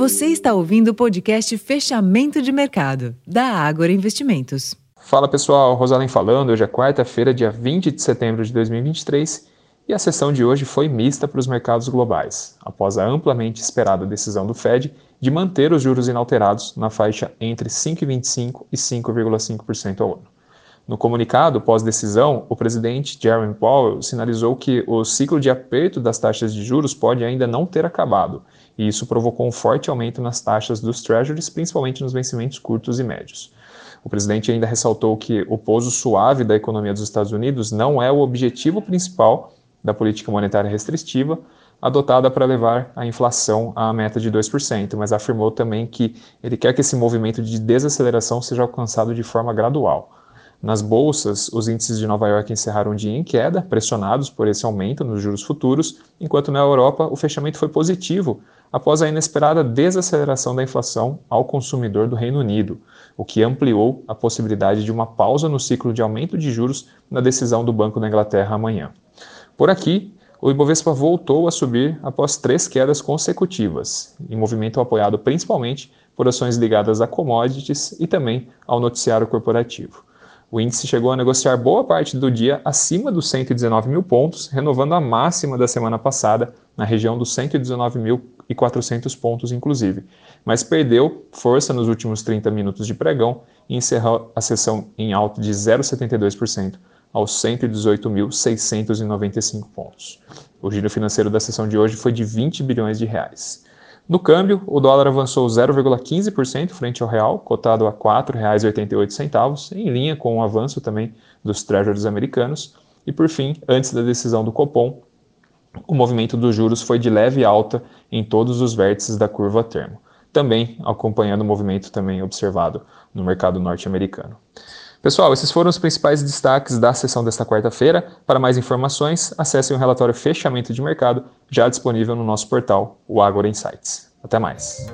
Você está ouvindo o podcast Fechamento de Mercado, da Ágora Investimentos. Fala pessoal, Rosalém falando. Hoje é quarta-feira, dia 20 de setembro de 2023 e a sessão de hoje foi mista para os mercados globais, após a amplamente esperada decisão do Fed de manter os juros inalterados na faixa entre 5,25% e 5,5% ao ano. No comunicado pós-decisão, o presidente Jeremy Powell sinalizou que o ciclo de aperto das taxas de juros pode ainda não ter acabado, e isso provocou um forte aumento nas taxas dos treasuries, principalmente nos vencimentos curtos e médios. O presidente ainda ressaltou que o pouso suave da economia dos Estados Unidos não é o objetivo principal da política monetária restritiva adotada para levar a inflação à meta de 2%, mas afirmou também que ele quer que esse movimento de desaceleração seja alcançado de forma gradual. Nas bolsas, os índices de Nova York encerraram o dia em queda, pressionados por esse aumento nos juros futuros, enquanto na Europa o fechamento foi positivo após a inesperada desaceleração da inflação ao consumidor do Reino Unido, o que ampliou a possibilidade de uma pausa no ciclo de aumento de juros na decisão do Banco da Inglaterra amanhã. Por aqui, o Ibovespa voltou a subir após três quedas consecutivas, em movimento apoiado principalmente por ações ligadas a commodities e também ao noticiário corporativo. O índice chegou a negociar boa parte do dia acima dos 119 mil pontos, renovando a máxima da semana passada, na região dos 119.400 pontos, inclusive, mas perdeu força nos últimos 30 minutos de pregão e encerrou a sessão em alta de 0,72% aos 118.695 pontos. O giro financeiro da sessão de hoje foi de 20 bilhões de reais. No câmbio, o dólar avançou 0,15% frente ao real, cotado a R$ 4,88, em linha com o avanço também dos treasuries americanos. E por fim, antes da decisão do Copom, o movimento dos juros foi de leve alta em todos os vértices da curva termo, também acompanhando o movimento também observado no mercado norte-americano. Pessoal, esses foram os principais destaques da sessão desta quarta-feira. Para mais informações, acessem o relatório Fechamento de Mercado, já disponível no nosso portal, o Agora Insights. Até mais.